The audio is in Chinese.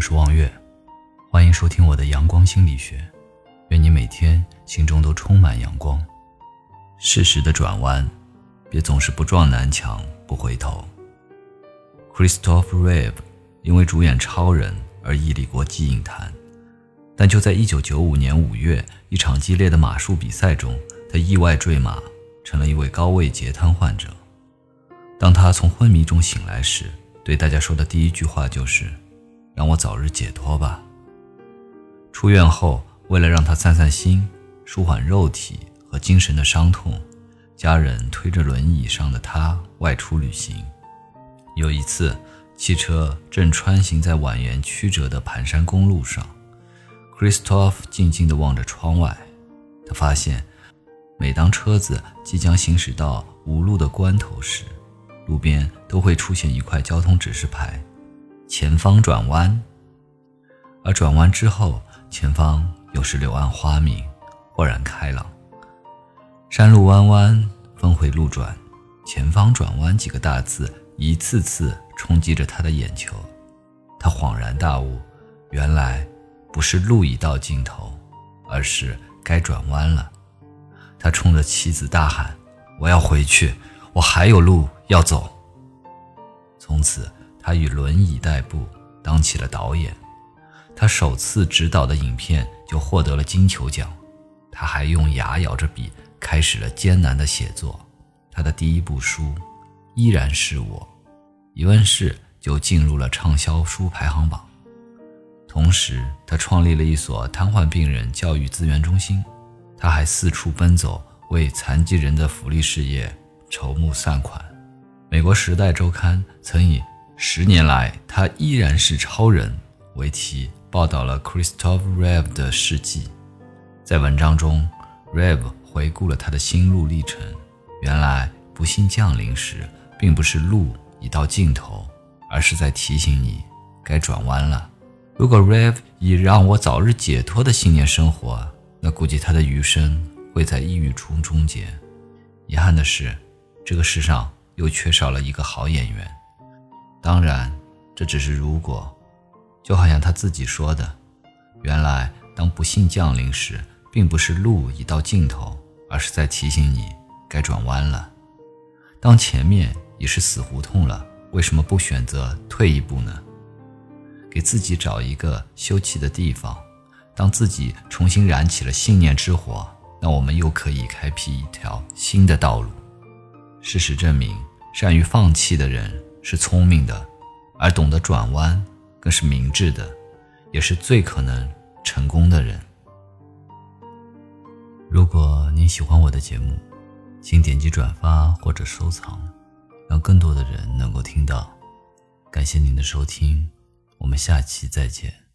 我是望月，欢迎收听我的阳光心理学。愿你每天心中都充满阳光。适时的转弯，别总是不撞南墙不回头。Christopher Reeve 因为主演《超人》而屹立国际影坛，但就在1995年5月一场激烈的马术比赛中，他意外坠马，成了一位高位截瘫患者。当他从昏迷中醒来时，对大家说的第一句话就是：“让我早日解脱吧。”出院后，为了让他散散心、舒缓肉体和精神的伤痛，家人推着轮椅上的他外出旅行。有一次，汽车正穿行在蜿蜒曲折的盘山公路上，Christoph 静静地望着窗外。他发现，每当车子即将行驶到无路的关头时，路边都会出现一块交通指示牌：“前方转弯。”而转弯之后，前方又是柳暗花明，豁然开朗。山路弯弯，峰回路转，前方转弯几个大字一次次冲击着他的眼球。他恍然大悟，原来不是路已到尽头，而是该转弯了。他冲着妻子大喊：“我要回去，我还有路。”要走。从此，他以轮椅代步，当起了导演。他首次执导的影片就获得了金球奖。他还用牙咬着笔，开始了艰难的写作。他的第一部书《依然是我》，一问世就进入了畅销书排行榜。同时，他创立了一所瘫痪病人教育资源中心。他还四处奔走，为残疾人的福利事业筹募善款。美国《时代周刊》曾以“十年来他依然是超人”为题报道了 christopher rev 的事迹。在文章中，Rev 回顾了他的心路历程。原来，不幸降临时，并不是路已到尽头，而是在提醒你该转弯了。如果 Rev 以让我早日解脱的信念生活，那估计他的余生会在抑郁中终结。遗憾的是，这个世上。又缺少了一个好演员，当然，这只是如果。就好像他自己说的：“原来，当不幸降临时，并不是路已到尽头，而是在提醒你该转弯了。当前面已是死胡同了，为什么不选择退一步呢？给自己找一个休憩的地方。当自己重新燃起了信念之火，那我们又可以开辟一条新的道路。事实证明。”善于放弃的人是聪明的，而懂得转弯更是明智的，也是最可能成功的人。如果您喜欢我的节目，请点击转发或者收藏，让更多的人能够听到。感谢您的收听，我们下期再见。